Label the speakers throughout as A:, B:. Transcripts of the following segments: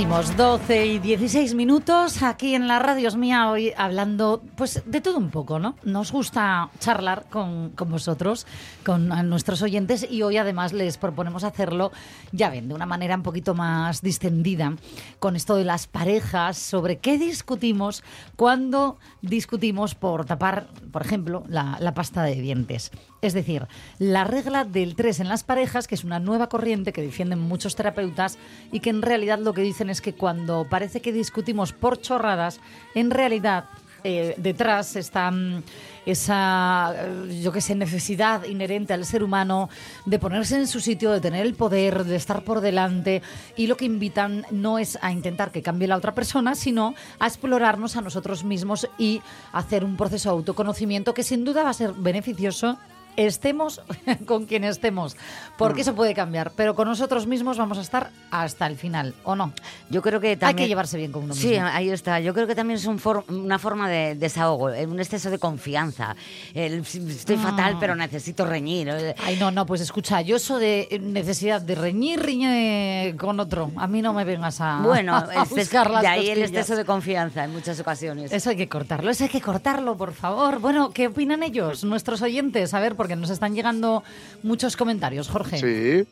A: Seguimos 12 y 16 minutos aquí en la radio es mía hoy hablando pues de todo un poco, ¿no? Nos gusta charlar con, con, vosotros, con nuestros oyentes y hoy además les proponemos hacerlo, ya ven, de una manera un poquito más distendida con esto de las parejas, sobre qué discutimos cuando discutimos por tapar, por ejemplo, la, la pasta de dientes. Es decir, la regla del 3 en las parejas, que es una nueva corriente que defienden muchos terapeutas y que en realidad lo que dicen es que cuando parece que discutimos por chorradas, en realidad eh, detrás está mm, esa, eh, yo qué sé, necesidad inherente al ser humano de ponerse en su sitio, de tener el poder, de estar por delante. Y lo que invitan no es a intentar que cambie la otra persona, sino a explorarnos a nosotros mismos y hacer un proceso de autoconocimiento que sin duda va a ser beneficioso estemos con quien estemos, porque mm. eso puede cambiar, pero con nosotros mismos vamos a estar hasta el final, ¿o no?
B: Yo creo que también...
A: Hay que llevarse bien con uno mismo.
B: Sí, ahí está. Yo creo que también es una forma de desahogo, eh, un exceso de confianza. estoy ah. fatal, pero necesito reñir. Eh.
A: Ay, no, no, pues escucha, yo eso de necesidad de reñir, riñe con otro. A mí no me vengas a,
B: bueno, a buscar las de ahí el exceso de confianza en muchas ocasiones.
A: Eso hay que cortarlo, eso hay que cortarlo, por favor. Bueno, ¿qué opinan ellos, nuestros oyentes? A ver, porque nos están llegando muchos comentarios, Jorge.
C: Sí.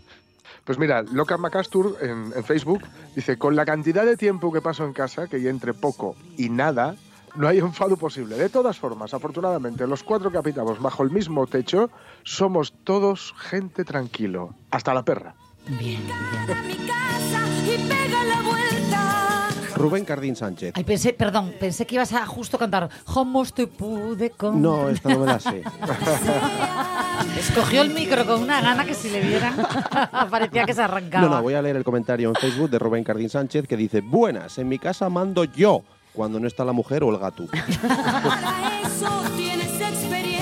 C: Pues mira, Loca Macastur en, Facebook dice, con la cantidad de tiempo que paso en casa, que ya entre poco y nada, no hay enfado posible. De todas formas, afortunadamente, los cuatro que habitamos bajo el mismo techo somos todos gente tranquilo. Hasta la perra.
A: Bien, bien.
D: Rubén Cardín Sánchez.
A: Ay, pensé, perdón, pensé que ibas a justo cantar ¿Cómo te pude con...?
D: No, esta no me la sé.
A: Escogió el micro con una gana que si le vieran parecía que se arrancaba.
D: No, no, voy a leer el comentario en Facebook de Rubén Cardín Sánchez que dice Buenas, en mi casa mando yo cuando no está la mujer o el gato. Para eso tienes experiencia.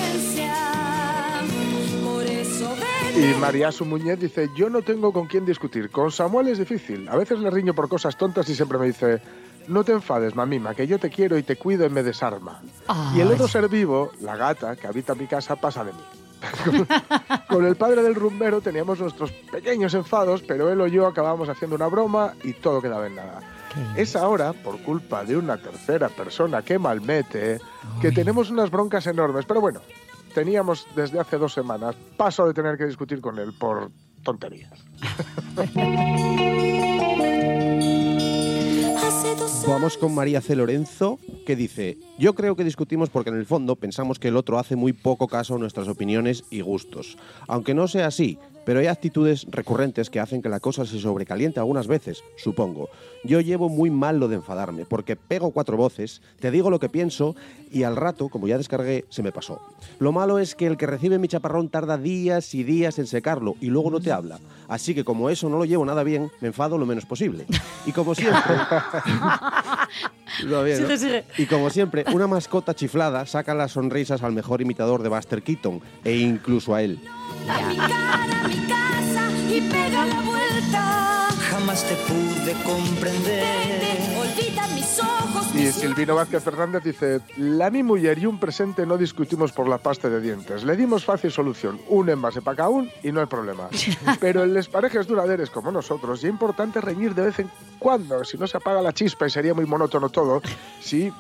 C: Y María Su Muñez dice, yo no tengo con quién discutir. Con Samuel es difícil. A veces le riño por cosas tontas y siempre me dice, no te enfades, mamima, que yo te quiero y te cuido y me desarma. Y el otro ser vivo, la gata, que habita mi casa, pasa de mí. con el padre del rumbero teníamos nuestros pequeños enfados, pero él o yo acabábamos haciendo una broma y todo quedaba en nada. Es ahora, por culpa de una tercera persona que malmete, que tenemos unas broncas enormes. Pero bueno, teníamos desde hace dos semanas. Paso de tener que discutir con él por tonterías.
D: Vamos con María C. Lorenzo, que dice, yo creo que discutimos porque en el fondo pensamos que el otro hace muy poco caso a nuestras opiniones y gustos. Aunque no sea así, pero hay actitudes recurrentes que hacen que la cosa se sobrecaliente algunas veces, supongo. Yo llevo muy mal lo de enfadarme, porque pego cuatro voces, te digo lo que pienso y al rato, como ya descargué, se me pasó. Lo malo es que el que recibe mi chaparrón tarda días y días en secarlo y luego no te habla. Así que como eso no lo llevo nada bien, me enfado lo menos posible. Y como siempre... Y como siempre, una mascota chiflada saca las sonrisas al mejor imitador de Buster Keaton e incluso a él. A mi cara, a mi casa y pega la
C: vuelta. Jamás te pude comprender. olvida mis ojos. Y Silvino Vázquez Fernández dice: La mi mujer y un presente no discutimos por la pasta de dientes. Le dimos fácil solución: un envase para cada uno y no hay problema. Pero en las parejas duraderas como nosotros, es importante reñir de vez en cuando. Si no se apaga la chispa y sería muy monótono todo, sí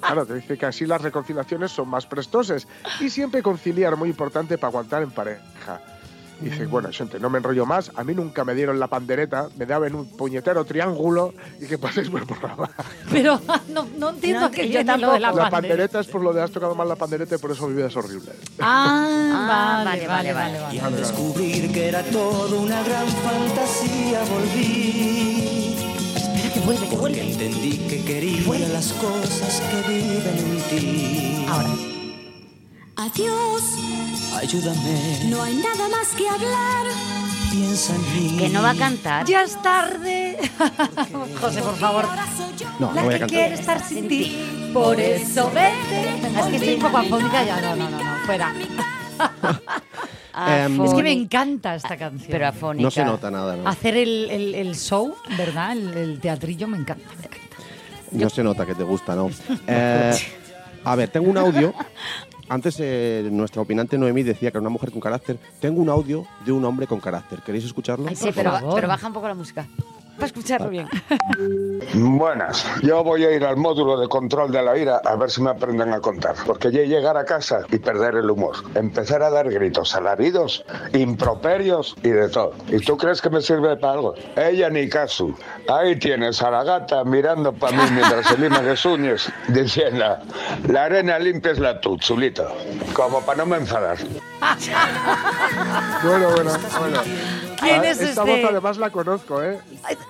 C: Claro, te dice que así las reconciliaciones son más prestosas y siempre conciliar, muy importante para aguantar en pareja. Y dice, bueno, gente, no me enrollo más. A mí nunca me dieron la pandereta, me daban un puñetero triángulo y que paséis por programa.
A: Pero no, no entiendo que yo
C: tampoco. La, la pandereta es por lo de has tocado mal la pandereta y por eso mi vida es horrible.
A: Ah, vale, vale, vale, vale,
E: Y al descubrir que era todo una gran fantasía, volví
A: vuelve, que vuelve.
E: entendí que quería las cosas que viven en ti.
A: Ahora.
F: Adiós.
E: Ayúdame.
F: No hay nada más que hablar.
E: piensa en mí.
B: Que no va a cantar.
A: Ya es tarde. José, por favor.
D: No,
A: La
D: no voy a
A: que
D: cantar.
A: quiere estar sin ti. Por eso vete. Es que estoy un poco afónica ya. No, no, no, no. Fuera.
D: Em,
A: Es que me encanta esta canción.
B: Pero afónica.
D: No se nota nada, ¿no?
A: Hacer el, el- el show, ¿verdad? El, el teatrillo me encanta. me encanta.
D: No se nota que te gusta, ¿no? Eh, a ver, tengo un audio. Antes eh, nuestra opinante Noemí decía que era una mujer con carácter. Tengo un audio de un hombre con carácter. ¿Queréis escucharlo?
B: Ay, sí, pero baja un poco la música. Para escucharlo bien.
F: Buenas, yo voy a ir al módulo de control de la ira a ver si me aprenden a contar, porque ya llegar a casa y perder el humor, empezar a dar gritos alaridos, improperios y de todo. ¿Y tú crees que me sirve para algo? Ella ni caso. Ahí tienes a la gata mirando para mí mientras se lima las uñas, diciendo, la arena limpia es la tu, chulito, como para no me enfadar.
C: Bueno, bueno, bueno.
A: ¿Quién
C: Ah,
A: es
C: Esta
A: este?
C: voz además la conozco, ¿eh?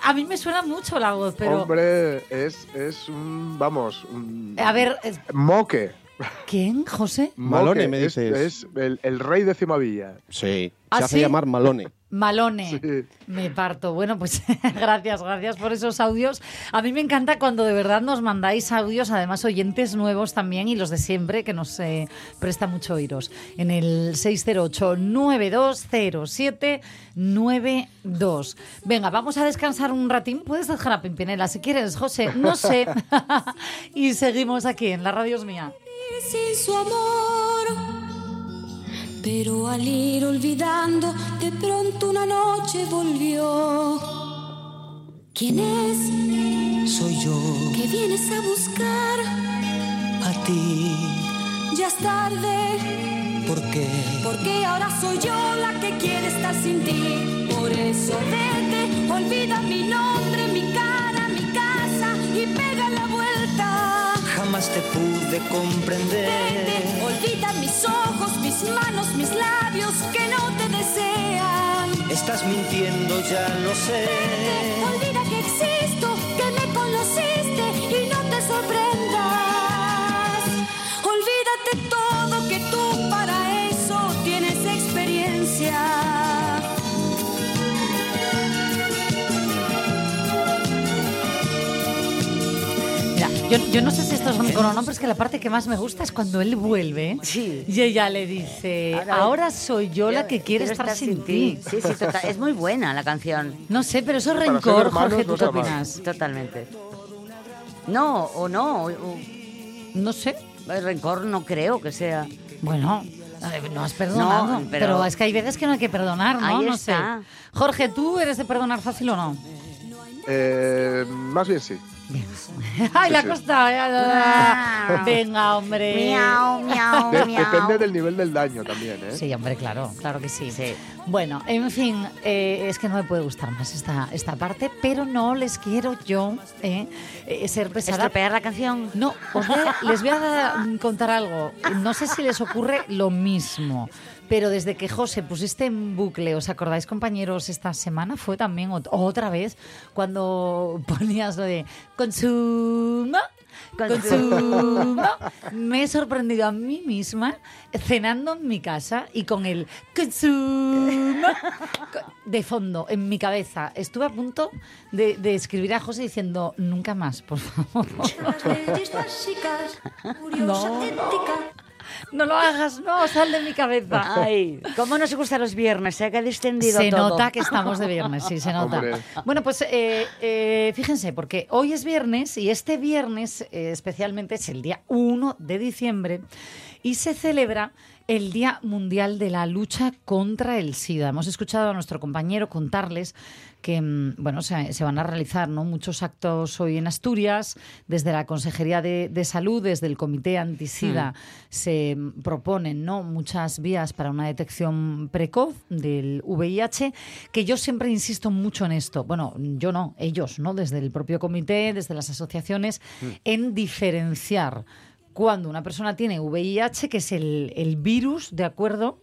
A: A mí me suena mucho la voz, pero.
C: Hombre, es, es un, vamos, un
A: A ver, es-
C: moque.
A: ¿Quién, José?
D: Malone, me
C: es-
D: dices.
C: Es, el, el rey de Cimavilla.
D: Sí.
A: ¿Ah,
D: se hace
A: sí?
D: llamar Malone.
A: Malone.
C: Sí.
A: Me parto. Bueno, pues gracias, gracias por esos audios. A mí me encanta cuando de verdad nos mandáis audios, además oyentes nuevos también y los de siempre, que nos eh, presta mucho oíros. En el 608-9207-92. Venga, vamos a descansar un ratín. Puedes dejar a Pimpinela si quieres, José. No sé. y seguimos aquí en la radio es mía.
G: Sin su amor. Pero al ir olvidando, de pronto una noche volvió. ¿Quién es
E: Soy yo,
G: que vienes a buscar?
E: a ti,
G: Ya es tarde,
E: ¿por qué?
G: porque ahora soy yo la que quiere estar sin ti. Por eso vete, olvida mi nombre, mi cara,
E: Jamás te pude comprender.
G: Vete, olvida mis ojos, mis manos, mis labios que no te desean.
E: Estás mintiendo, ya lo sé.
G: Olvida
A: yo, yo no sé si esto es un cono, no, pero es que la parte que más me gusta es cuando él vuelve
B: Sí.
A: y ella le dice, ahora,
B: Ahora-
A: soy yo la que quiere
B: Quiero
A: estar, sin ti.
B: Sí, sí, total. Es muy buena la canción.
A: No sé, pero eso es rencor,
C: hermanos
A: Jorge,
C: no
A: ¿tú qué
C: se aman.
A: opinas?
B: Totalmente. No, o no. o- o-
A: No sé.
B: el rencor no creo que sea.
A: Bueno, no has perdonado,
B: No,
A: pero...
B: pero-
A: es que hay veces que no hay que perdonar, ¿no?
B: Ahí
A: no
B: está.
A: sé. Jorge, ¿tú eres de perdonar fácil o no?
C: Eh, más bien sí.
A: Ay, la
C: sí.
A: costa.
B: Ah.
A: Venga, hombre.
B: Miau, miau,
C: De-
B: miau.
C: depende del nivel del daño también, ¿eh?
A: Sí, hombre, claro, claro que sí.
B: Sí.
A: Bueno, en fin, eh, es que no me puede gustar más esta, esta parte, pero no les quiero yo eh, eh, ser pesada.
B: ¿Estropear la canción?
A: No, os voy a- les voy a contar algo. No sé si les ocurre lo mismo, pero desde que José pusiste en bucle, ¿os acordáis, compañeros, esta semana? Fue también ot- otra vez cuando ponías lo de consumo. Consumo. Me he sorprendido a mí misma cenando en mi casa y con el consumo de fondo en mi cabeza. Estuve a punto de, de escribir a José diciendo nunca más, por favor.
G: Las
A: No, no. No lo hagas, no, sal de mi cabeza.
B: Ay, ¿cómo nos gusta los viernes? Se ha descendido
A: Se
B: todo.
A: nota que estamos de viernes, sí, se nota.
C: Hombre.
A: Bueno, pues eh, eh, fíjense, porque hoy es viernes y este viernes eh, especialmente es el día 1 de diciembre y se celebra el Día Mundial de la Lucha contra el SIDA. Hemos escuchado a nuestro compañero contarles que mm, bueno, se, se van a realizar ¿no? muchos actos hoy en Asturias, desde la Consejería de, de Salud, desde el Comité Antisida, se mm, proponen ¿no? muchas vías para una detección precoz del VIH, que yo siempre insisto mucho en esto. Bueno, yo no, ellos, ¿no? desde el propio comité, desde las asociaciones, en diferenciar cuando una persona tiene VIH, que es el, el virus, ¿de acuerdo?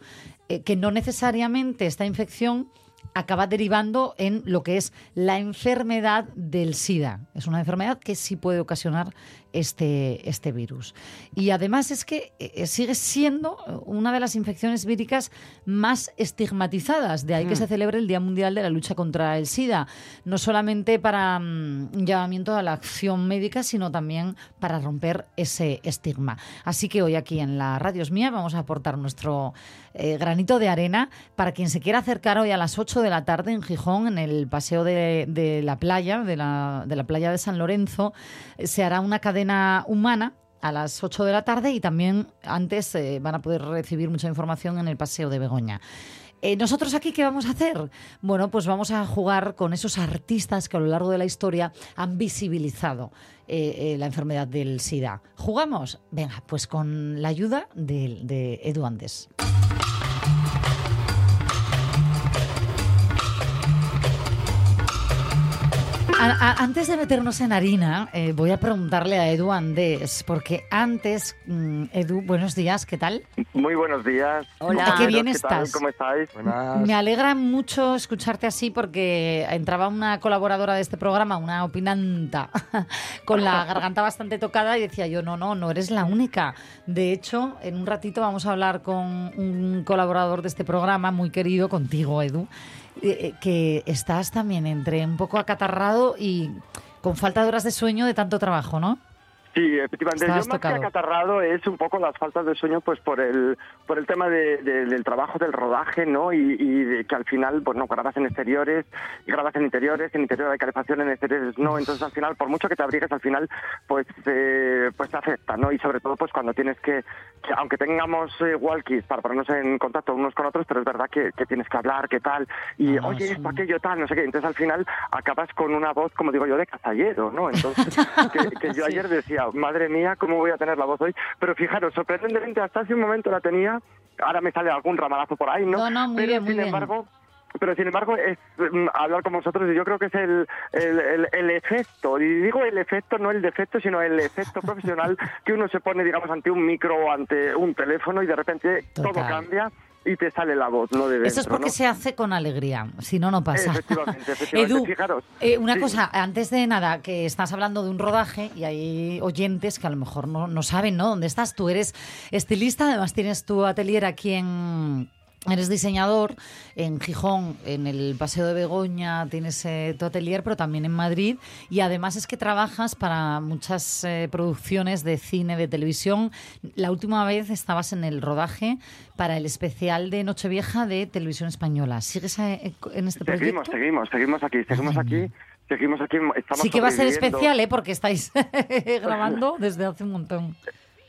A: Eh, que no necesariamente esta infección acaba derivando en lo que es la enfermedad del SIDA. Es una enfermedad que sí puede ocasionar este, este virus. Y además es que eh, sigue siendo una de las infecciones víricas más estigmatizadas, de ahí que
B: Mm.
A: se celebre el Día Mundial de la Lucha contra el SIDA, no solamente para mm, un llamamiento a la acción médica, sino también para romper ese estigma. Así que hoy aquí en la Radios Mía vamos a aportar nuestro eh, granito de arena para quien se quiera acercar hoy a las 8 de la tarde en Gijón, en el paseo de, de la playa, de la, de la playa de San Lorenzo, eh, se hará una cadena humana a las 8 de la tarde y también antes eh, van a poder recibir mucha información en el paseo de Begoña. Eh, ¿Nosotros aquí qué vamos a hacer? Bueno, pues vamos a jugar con esos artistas que a lo largo de la historia han visibilizado eh, eh, la enfermedad del SIDA. ¿Jugamos? Venga, pues con la ayuda de, de Edu Andes. A- a- antes de meternos en harina, eh, voy a preguntarle a Edu Andés, porque antes, mm, Edu, buenos días, ¿qué tal?
H: Muy buenos días.
B: Hola.
A: Qué bien
H: ¿Qué tal?
A: estás.
H: ¿Cómo estáis?
C: Buenas.
A: Me alegra mucho escucharte así porque entraba una colaboradora de este programa, una opinanta, con la garganta bastante tocada y decía yo, no, no, no eres la única. De hecho, en un ratito vamos a hablar con un colaborador de este programa, muy querido, contigo, Edu, eh, eh, que estás también entre un poco acatarrado y con falta de horas de sueño de tanto trabajo, ¿no?
H: Sí, efectivamente. Yo más
A: tocado.
H: que acatarrado es un poco las faltas de sueño pues por el por el tema de- de- del trabajo, del rodaje, ¿no? Y, y de que al final, pues no, grabas en exteriores, grabas en interiores, en interior hay calefacción, en exteriores no. Entonces al final, por mucho que te abrigues, al final, pues eh, pues te afecta, ¿no? Y sobre todo, pues cuando tienes que, que aunque tengamos eh, walkies para ponernos en contacto unos con otros, pero es verdad que, que tienes que hablar, qué tal, y
A: Ah,
H: oye,
A: sí.
H: esto, aquello, tal, no sé qué. Entonces al final acabas con una voz, como digo yo, de cazallero, ¿no? Entonces, que, que yo ayer decía, madre mía, ¿cómo voy a tener la voz hoy? Pero fijaros, sorprendentemente, hasta hace un momento la tenía, ahora me sale algún ramalazo por ahí, ¿no?
A: No, no, muy
H: Pero
A: bien, muy
H: sin
A: bien.
H: embargo, pero sin embargo es mm, hablar con vosotros y yo creo que es el, el, el- el efecto, y digo el efecto, no el defecto, sino el efecto profesional que uno se pone, digamos, ante un micro o ante un teléfono y de repente todo cambia y te sale la voz, ¿no? De dentro,
A: Eso es porque
H: ¿no?
A: se hace con alegría, si no, no pasa.
H: Efectivamente, efectivamente.
A: Edu,
H: Fijaros.
A: eh, una
H: Sí.
A: cosa, antes de nada, que estás hablando de un rodaje y hay oyentes que a lo mejor no, no saben ¿no? dónde estás. Tú eres estilista, además tienes tu atelier aquí en... Eres diseñador en Gijón, en el Paseo de Begoña, tienes eh, tu atelier, pero también en Madrid. Y además es que trabajas para muchas eh, producciones de cine, de televisión. La última vez estabas en el rodaje para el especial de Nochevieja de Televisión Española. ¿Sigues eh, en este proyecto?
H: Seguimos, seguimos, seguimos aquí, seguimos aquí, seguimos aquí. Estamos
A: Sí que va a ser especial, ¿eh? Porque estáis grabando desde hace un montón.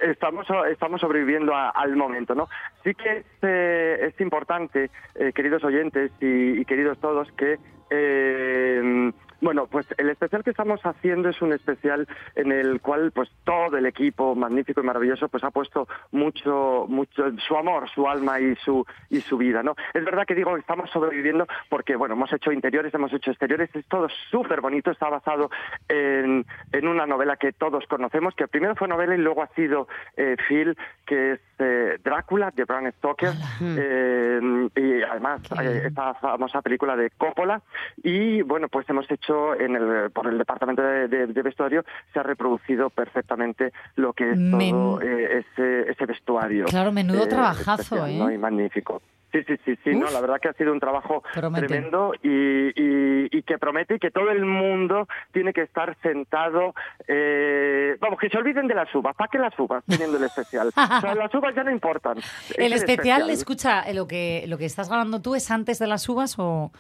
H: Estamos, estamos sobreviviendo a- al momento, ¿no? Sí que es, eh, es importante, eh, queridos oyentes y, y queridos todos, que eh, bueno, pues el especial que estamos haciendo es un especial en el cual pues todo el equipo magnífico y maravilloso pues ha puesto mucho mucho su amor, su alma y su y su vida, ¿no? Es verdad que digo que estamos sobreviviendo porque bueno, hemos hecho interiores, hemos hecho exteriores, es todo súper bonito, está basado en, en una novela que todos conocemos, que primero fue novela y luego ha sido eh, Phil, que es eh, Drácula de Bram Stoker, eh, y además eh, esta famosa película de Coppola y bueno, pues hemos hecho en el, por el departamento de, de- de vestuario se ha reproducido perfectamente lo que es
A: Men-
H: todo eh, ese, ese vestuario.
A: Claro, menudo
H: eh,
A: trabajazo,
H: especial. ¿no? Y magnífico. Sí, sí, sí, sí, no, la verdad que ha sido un trabajo
A: Promete.
H: tremendo y, y- y que promete y que todo el mundo tiene que estar sentado, eh, vamos, que se olviden de las uvas, ¿para qué las uvas teniendo el especial? O sea, las uvas ya no importan.
A: El especial, escucha, eh, lo que, lo que estás grabando tú es antes de las uvas o,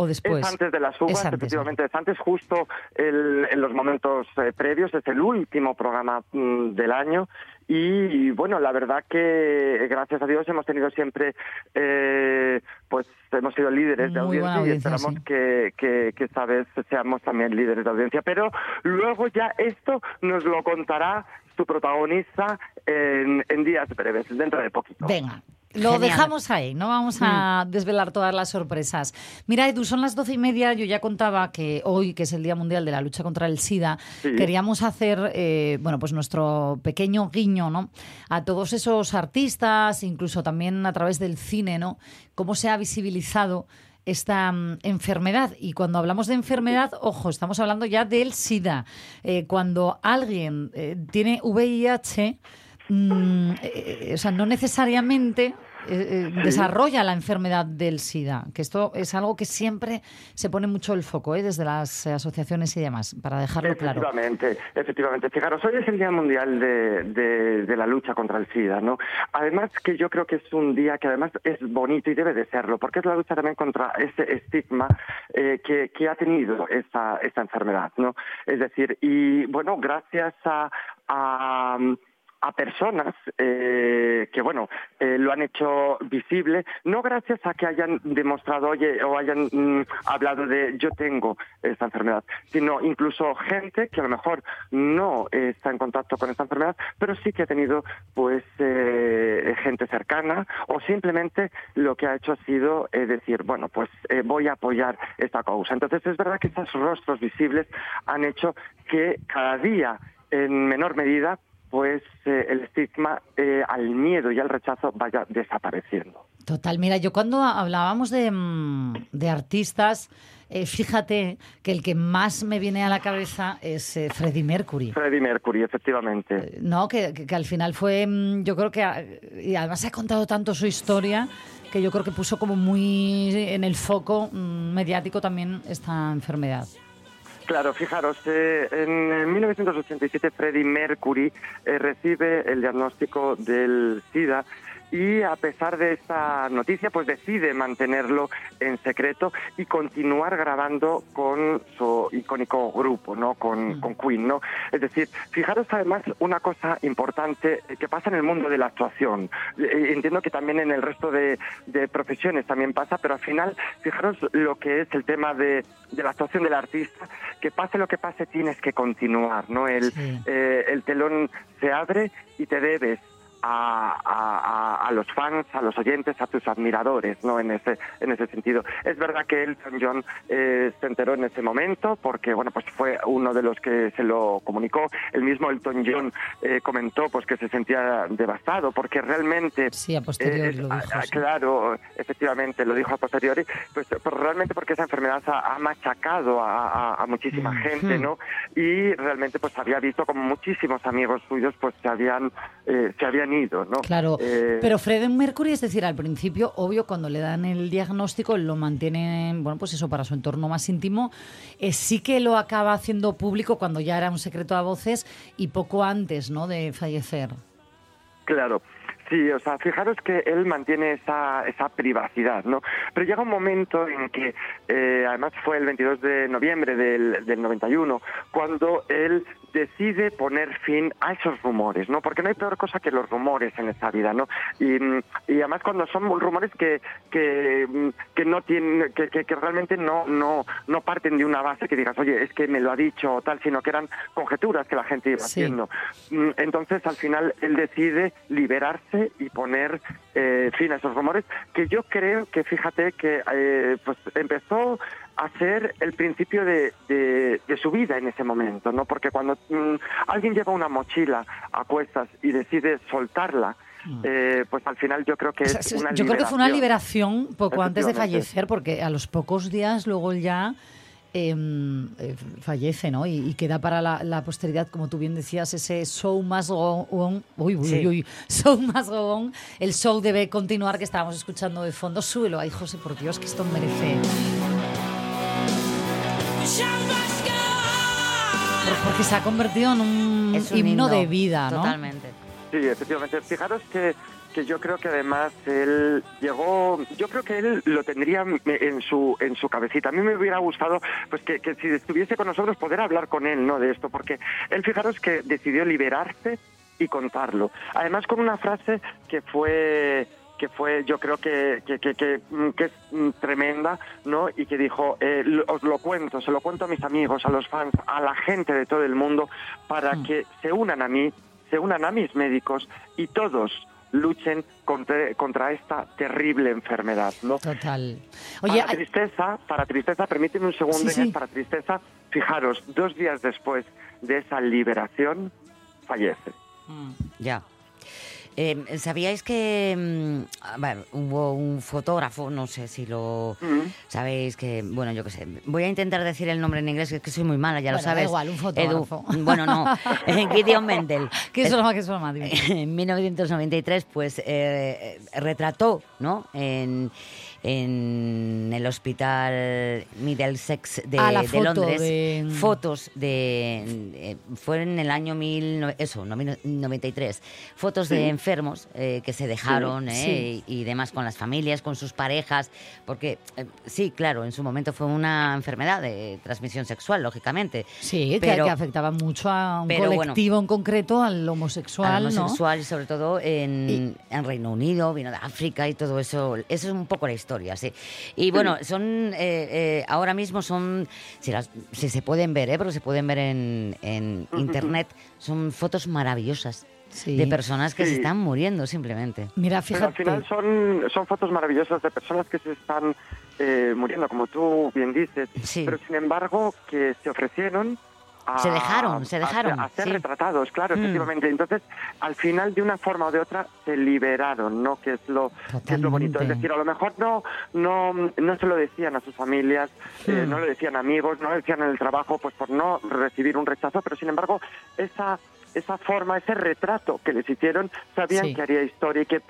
A: o después.
H: Es antes de las uvas,
A: antes,
H: efectivamente, es antes justo el- en los momentos eh, previos, es el último programa mm, del año y, bueno, la verdad que gracias a Dios hemos tenido siempre, eh, pues hemos sido líderes de audiencia y esperamos
A: sí.
H: que, que, que esta vez seamos también líderes de audiencia, pero luego ya esto nos lo contará su protagonista en, en días breves, dentro de poquito.
A: Venga. Lo
B: Genial.
A: dejamos ahí, no vamos a desvelar todas las sorpresas. Mira, Edu, son las doce y media. Yo ya contaba que hoy, que es el Día Mundial de la Lucha contra el SIDA,
H: Sí.
A: queríamos hacer, eh, bueno, pues nuestro pequeño guiño, ¿no? A todos esos artistas, incluso también a través del cine, ¿no? Cómo se ha visibilizado esta mm, enfermedad. Y cuando hablamos de enfermedad, ojo, estamos hablando ya del SIDA. Eh, cuando alguien eh, tiene VIH, mm, eh, o sea, no necesariamente eh, eh, desarrolla la enfermedad del SIDA, que esto es algo que siempre se pone mucho el foco ¿eh? desde las asociaciones y demás, para dejarlo claro.
H: Efectivamente, efectivamente. Fijaros, hoy es el Día Mundial de, de, la lucha contra el SIDA, ¿no? Además que yo creo que es un día que además es bonito y debe de serlo, porque es la lucha también contra ese estigma eh, que, que, ha tenido esta, esta enfermedad, ¿no? Es decir, y bueno, gracias a, a a personas eh, que, bueno, eh, lo han hecho visible, no gracias a que hayan demostrado oye, o hayan mm, hablado de yo tengo esta enfermedad, sino incluso gente que a lo mejor no está en contacto con esta enfermedad, pero sí que ha tenido pues eh, gente cercana o simplemente lo que ha hecho ha sido decir, bueno, pues voy a apoyar esta causa. Entonces es verdad que estos rostros visibles han hecho que cada día en menor medida pues eh, el estigma eh, al miedo y al rechazo vaya desapareciendo.
A: Total, mira, yo cuando hablábamos de, mm, artistas, eh, fíjate que el que más me viene a la cabeza es Freddie Mercury.
H: Freddie Mercury, efectivamente.
A: no, que, que, al final fue, mm, yo creo que, y además ha contado tanto su historia, que yo creo que puso como muy en el foco mm, mediático también esta enfermedad.
H: Claro, fijaros, eh, en 1987 Freddie Mercury eh, recibe el diagnóstico del SIDA y a pesar de esta noticia, pues decide mantenerlo en secreto y continuar grabando con su icónico grupo, ¿no? Con, mm. con Queen, ¿no? Es decir, fijaros además una cosa importante que pasa en el mundo de la actuación. Eh, entiendo que también en el resto de, profesiones también pasa, pero al final, fijaros lo que es el tema de, la actuación del artista, que pase lo que pase tienes que continuar, ¿no? El, eh, el telón se abre y te debes a, a, los fans, a los oyentes, a tus admiradores, ¿no? En ese, en ese sentido. Es verdad que Elton John eh, se enteró en ese momento porque, bueno, pues fue uno de los que se lo comunicó. El mismo Elton John eh, comentó, pues, que se sentía devastado porque realmente...
A: Sí, a posteriori
H: eh,
A: lo dijo.
H: Claro, efectivamente, lo dijo a posteriori, pues, pues realmente porque esa enfermedad ha, machacado a, muchísima mm. gente, ¿no? Y realmente, pues, había visto como muchísimos amigos suyos, pues, se habían, se habían ¿no?
A: Claro, eh, pero Freddie Mercury, es decir, al principio, obvio, cuando le dan el diagnóstico, lo mantiene, bueno, pues eso, para su entorno más íntimo, eh, sí que lo acaba haciendo público cuando ya era un secreto a voces y poco antes, ¿no?, de fallecer.
H: Claro. Sí, o sea, fijaros que él mantiene esa, esa privacidad, ¿no? Pero llega un momento en que, eh, además fue el 22 de noviembre del, del 91, cuando él decide poner fin a esos rumores, ¿no? Porque no hay peor cosa que los rumores en esta vida, ¿no? Y, y además cuando son rumores que, que, que no tienen, que, que, realmente no, no, no parten de una base que digas, oye, es que me lo ha dicho o tal, sino que eran conjeturas que la gente iba haciendo. Mm, entonces, al final, él decide liberarse y poner eh, fin a esos rumores, que yo creo que, fíjate, que eh, pues empezó a ser el principio de, de, su vida en ese momento, ¿no? Porque cuando mm, alguien lleva una mochila a cuestas y decide soltarla, mm. eh, pues al final yo creo que es una
A: Yo creo que fue una liberación poco antes de fallecer, porque a los pocos días luego ya eh, fallece, ¿no? Y, queda para la, posteridad, como tú bien decías, ese show más go on, uy, uy, uy, show más go on, el show debe continuar que estábamos escuchando de fondo. Súbelo ahí, José, por Dios, que esto merece porque se ha convertido en un, himno, de vida, ¿no?
B: Totalmente.
H: Sí, efectivamente. Fijaros que que yo creo que además él llegó, yo creo que él lo tendría en su en su cabecita. A mí me hubiera gustado pues que, que si estuviese con nosotros poder hablar con él, ¿no? De esto, porque él fijaros que decidió liberarse y contarlo. Además con una frase que fue que fue, yo creo que, que, que, mm, es mm, tremenda, ¿no? Y que dijo, eh, os lo cuento, se lo cuento a mis amigos, a los fans, a la gente de todo el mundo, para mm. que se unan a mí, se unan a mis médicos y todos luchen contra, contra esta terrible enfermedad, ¿no?
A: Total.
H: Oye, para tristeza, para tristeza, permíteme un segundo, para tristeza, fijaros, dos días después de esa liberación, fallece.
B: Ya. Eh, ¿Sabíais que mm, bueno, hubo un fotógrafo, no sé si lo sabéis, que, bueno, yo qué sé, voy a intentar decir el nombre en inglés, que es que soy muy mala, ya lo
A: Bueno, da
B: sabes.
A: igual, un fotógrafo.
B: Edu. Bueno, no, Gideon Mendel.
A: ¿Qué es lo que es lo más
B: En 1993, pues, eh, eh, retrató, ¿no?, en en el hospital Middlesex de,
A: Ah,
B: de
A: foto
B: Londres
A: de-
B: fotos de fue en el año 19 eso no, 93 fotos de enfermos eh, que se dejaron
A: Sí,
B: eh, y, y demás con las familias con sus parejas porque eh, sí claro en su momento fue una enfermedad de transmisión sexual lógicamente
A: Sí,
B: pero
A: que, afectaba mucho a un
B: pero bueno.
A: colectivo en concreto, al homosexual,
B: al
A: ¿no?
B: homosexual y sobre todo en, en Reino Unido, vino de África y todo eso. Eso es un poco la historia, sí. Y bueno, son eh, eh, ahora mismo son, si, las- si se pueden ver, ¿eh? pero se pueden ver en, en internet, son fotos maravillosas
A: Sí.
B: de personas que se están muriendo simplemente.
A: Mira,
H: Pero al
A: fíjate.
H: final son, son fotos maravillosas de personas que se están eh, muriendo, como tú bien dices,
B: Sí.
H: pero sin embargo que se ofrecieron a,
B: Se dejaron, se dejaron,
H: A, ser
B: sí.
H: retratados, claro,
B: Mm.
H: efectivamente. Entonces, al final, de una forma o de otra, se liberaron, ¿no? Que es lo, que es lo bonito. Es decir, a lo mejor no, no, no se lo decían a sus familias, eh,
A: Mm.
H: no lo decían amigos, no lo decían en el trabajo, pues por no recibir un rechazo, pero sin embargo, esa esa forma, ese retrato que les hicieron, sabían
A: Sí.
H: que haría historia y que,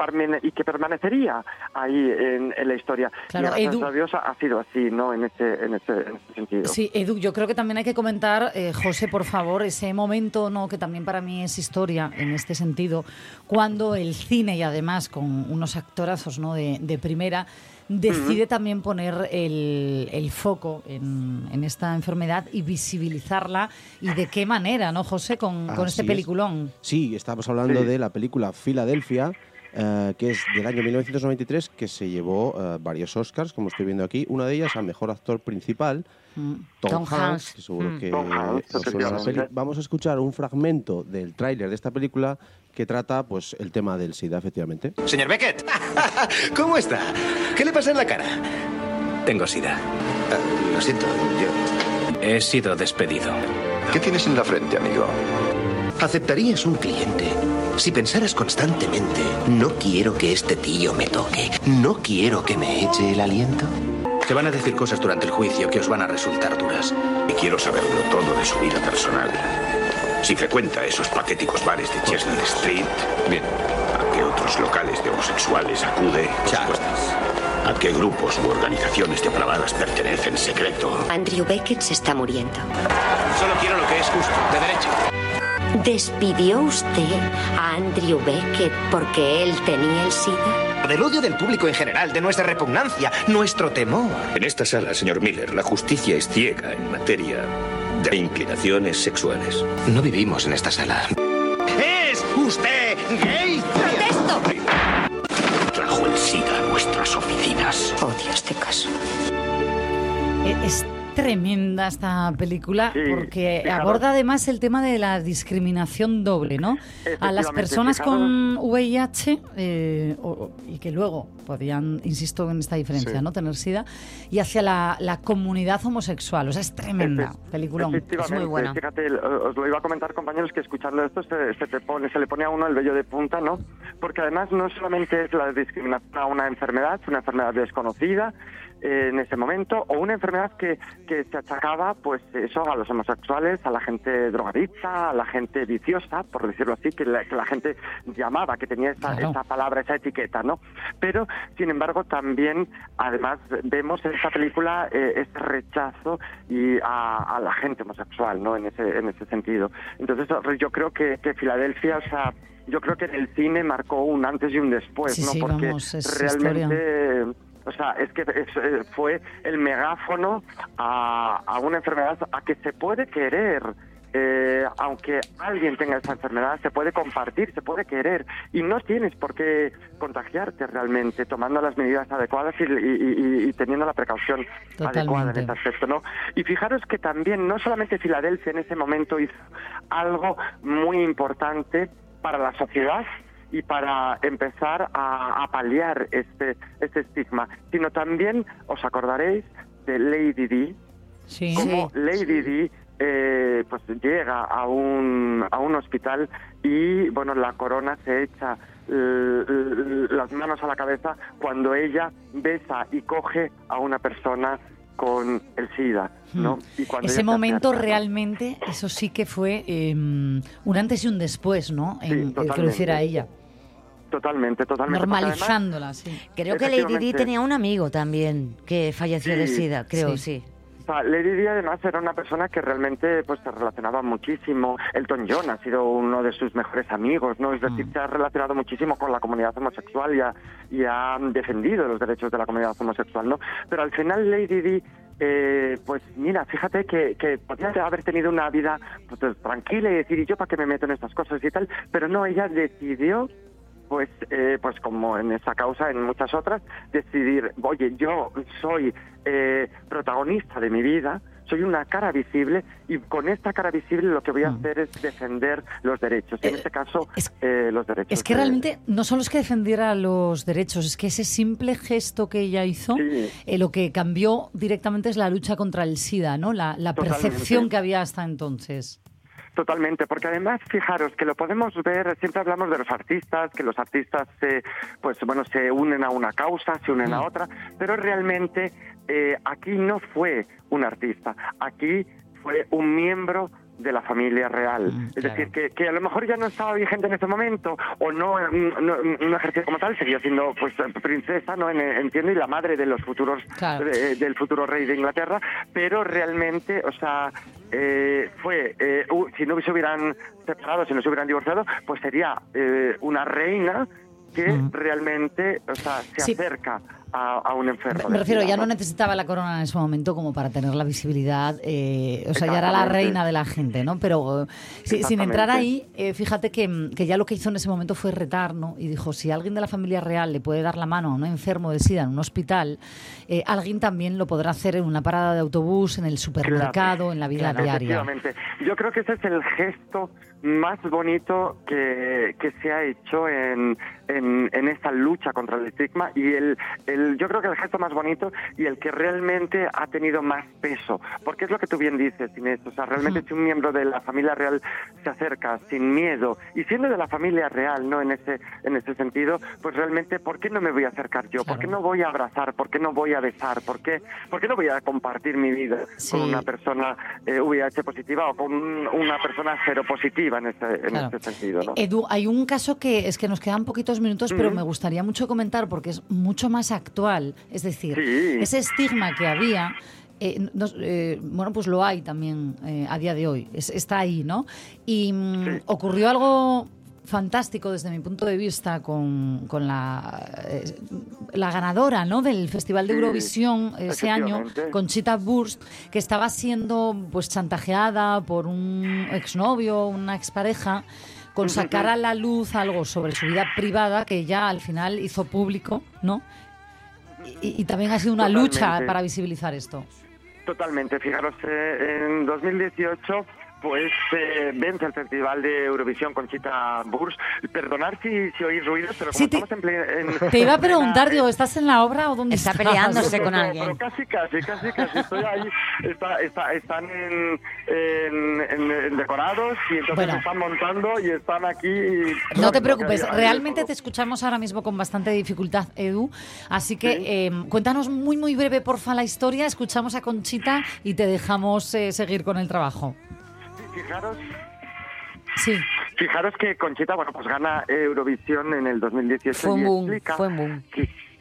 H: y que permanecería ahí en, en la historia.
A: Claro,
H: y
A: Edu-
H: Dios ha sido así, ¿no? En ese, en ese sentido.
A: Sí, Edu, yo creo que también hay que comentar, eh, José, por favor, ese momento, no, que también para mí es historia en este sentido, cuando el cine y además con unos actorazos ¿no? de, de primera decide también poner el, el foco en, en esta enfermedad y visibilizarla y de qué manera, ¿no, José? Con, con este
D: es.
A: peliculón.
D: Sí, estamos hablando
H: Sí.
D: de la película Filadelfia, eh, que es del año 1993, que se llevó eh, varios Oscars, como estoy viendo aquí. Una de ellas a Mejor Actor Principal,
A: Mm.
D: Tom,
B: Tom
D: Hanks,
B: Hanks.
D: que seguro
B: Mm.
D: que
H: Tom Hanks,
D: os suena la
H: efectivamente.
D: peli. Vamos a escuchar un fragmento del tráiler de esta película que trata pues el tema del SIDA, efectivamente.
I: Señor Beckett, ¿cómo está? ¿Qué le pasa en la cara? Tengo sida.
J: Ah, lo siento, yo.
I: He sido despedido.
J: ¿Qué tienes en la frente, amigo? ¿Aceptarías un cliente si pensaras constantemente, no quiero que este tío me toque, no quiero que me eche el aliento?
I: Te van a decir cosas durante el juicio que os van a resultar duras.
K: Y quiero saberlo todo de su vida personal. Si frecuenta esos patéticos bares de Chestnut Street.
J: Bien.
K: ¿A qué otros locales de homosexuales acude? Supuesto. ¿A qué grupos u organizaciones depravadas pertenece en secreto?
L: Andrew Beckett se está muriendo.
I: Solo quiero lo que es justo, de derecho.
L: ¿Despidió usted a Andrew Beckett porque él tenía el SIDA?
I: Del odio del público en general, de nuestra repugnancia, nuestro temor.
K: En esta sala, señor Miller, la justicia es ciega en materia de inclinaciones sexuales.
J: No vivimos en esta sala.
I: ¿Es usted gay?
L: ¡Protesto!
K: Trajo el SIDA a nuestras oficinas.
L: Odio este caso.
A: Eh, Es tremenda esta película
H: Sí,
A: porque
H: fijaros.
A: aborda además el tema de la discriminación doble, ¿no? A las personas
H: fijaros.
A: con VIH eh, o- y que luego podían, insisto en esta diferencia,
C: Sí.
A: ¿no? Tener SIDA y hacia la, la comunidad homosexual. O sea, es tremenda película.
B: Es muy buena.
H: Fíjate, os lo iba a comentar, compañeros, que escuchando esto se, se te pone, se le pone a uno el vello de punta, ¿no? Porque además no solamente es la discriminación a una enfermedad, una enfermedad desconocida eh, en ese momento, o una enfermedad que, que se achacaba, pues eso, a los homosexuales, a la gente drogadicta, a la gente viciosa, por decirlo así, que la, que la gente llamaba, que tenía esa,
A: Claro.
H: esa palabra, esa etiqueta, ¿no? Pero, sin embargo, también, además, vemos en esta película eh, ese rechazo y a, a la gente homosexual, ¿no? En ese, en ese sentido. Entonces, yo creo que, que Filadelfia, o sea, yo creo que en el cine marcó un antes y un después,
A: Sí,
H: ¿no?
A: sí,
H: Porque
A: vamos, es
H: realmente... O sea, es que es, eh, fue el megáfono a, a una enfermedad a que se puede querer. Eh, aunque alguien tenga esa enfermedad, se puede compartir, se puede querer y no tienes por qué contagiarte realmente, tomando las medidas adecuadas y, y- y- y teniendo la precaución adecuada en
A: Totalmente.
H: ese aspecto, ¿no? Y fijaros que también no solamente Filadelfia en ese momento hizo algo muy importante para la sociedad y para empezar a, a paliar este, este estigma, sino también os acordaréis de Lady Di,
A: Sí.
H: como Lady Di eh, pues llega a un, a un hospital y bueno la corona se echa las manos a la cabeza cuando ella besa y coge a una persona con el SIDA. ¿no?
A: Hmm. Y cuando Ese momento realmente, eso sí que fue em, un antes y un después, ¿no? En, que lo hiciera ella.
H: Totalmente, totalmente.
A: Normalizándola, sí.
B: Creo que Lady Di tenía un amigo también que falleció de SIDA, creo, sí.
H: Lady Di además era una persona que realmente pues se relacionaba muchísimo. Elton John ha sido uno de sus mejores amigos, ¿no? Es decir, mm. se ha relacionado muchísimo con la comunidad homosexual y ha, y ha defendido los derechos de la comunidad homosexual, ¿no? Pero al final Lady Di eh, pues mira, fíjate que, que podría haber tenido una vida pues, tranquila y decir, ¿y yo para qué me meto en estas cosas y tal? Pero no, ella decidió pues, eh, pues como en esa causa, en muchas otras, decidir, oye, yo soy eh, protagonista de mi vida, soy una cara visible y con esta cara visible lo que voy a mm. hacer es defender los derechos. en eh, este caso, los derechos.
A: Es que realmente no solo es que defendiera los derechos, es que ese simple gesto que ella hizo, lo que cambió directamente es la lucha contra el SIDA, ¿no? La, la percepción que había hasta entonces.
H: Totalmente, porque además, fijaros que lo podemos ver, siempre hablamos de los artistas, que los artistas se, pues bueno, se unen a una causa, se unen a mm. otra, pero realmente eh, aquí no fue un artista, aquí fue un miembro de la familia real. Mm, es decir, que, que, a lo mejor ya no estaba vigente en ese momento o no, no, no ejercía como tal, seguía siendo pues princesa, no entiendo, y la madre de los futuros, del futuro rey de Inglaterra, pero realmente, o sea, eh, fue, eh, si no se hubieran separado, si no se hubieran divorciado, pues sería eh, una reina que realmente o sea, se acerca a, un enfermo.
A: Me refiero, ya no necesitaba la corona en ese momento como para tener la visibilidad, eh, o sea, ya era la reina de la gente, ¿no? Pero sin entrar ahí, eh, fíjate que, que, ya lo que hizo en ese momento fue retar, ¿no? Y dijo, si alguien de la familia real le puede dar la mano a un enfermo de SIDA en un hospital, eh, alguien también lo podrá hacer en una parada de autobús, en el supermercado, en la vida diaria.
H: Yo creo que ese es el gesto más bonito que, que se ha hecho en, en, en, esta lucha contra el estigma y el, el, yo creo que el gesto más bonito y el que realmente ha tenido más peso, porque es lo que tú bien dices, Inés, o sea, realmente si un miembro de la familia real se acerca sin miedo y siendo de la familia real, ¿no? En ese, en ese sentido, pues realmente, ¿por qué no me voy a acercar yo? ¿Por qué no voy a abrazar? ¿Por qué no voy a besar? ¿Por qué, por qué no voy a compartir mi vida con una persona eh, VIH positiva o con una persona seropositiva en este, en este sentido, ¿no?
A: Edu, hay un caso que es que nos quedan poquitos minutos, pero me gustaría mucho comentar porque es mucho más actual. Es decir, ese estigma que había. Eh, eh, bueno, pues lo hay también eh, a día de hoy, está ahí, ¿no? Y mm, ocurrió algo fantástico desde mi punto de vista con, con la, la ganadora ¿no? del Festival de Eurovisión ese año, Conchita Burst, que estaba siendo pues chantajeada por un exnovio, una expareja con sacar a la luz algo sobre su vida privada que ya al final hizo público, ¿no? Y, también ha sido una lucha para visibilizar esto.
H: Totalmente. Fijaros, eh, en 2018 pues eh, vence el Festival de Eurovisión Conchita Burs. Perdonar si, si oís ruidos, pero como estamos
A: en, Te iba a preguntar, digo, ¿estás en la obra o dónde
B: está peleándose con alguien?
H: Pero casi, casi, casi, casi. Estoy ahí. Está, están en, en, decorados y entonces están montando y están aquí.
A: no te preocupes, realmente te escuchamos ahora mismo con bastante dificultad, Edu. Así que em, cuéntanos muy, muy breve, porfa, la historia. Escuchamos a Conchita y te dejamos eh, seguir con el trabajo
H: fijaros. Sí. Fijaros que Conchita, bueno, pues gana Eurovisión en el 2018
A: fue un boom, fue un boom.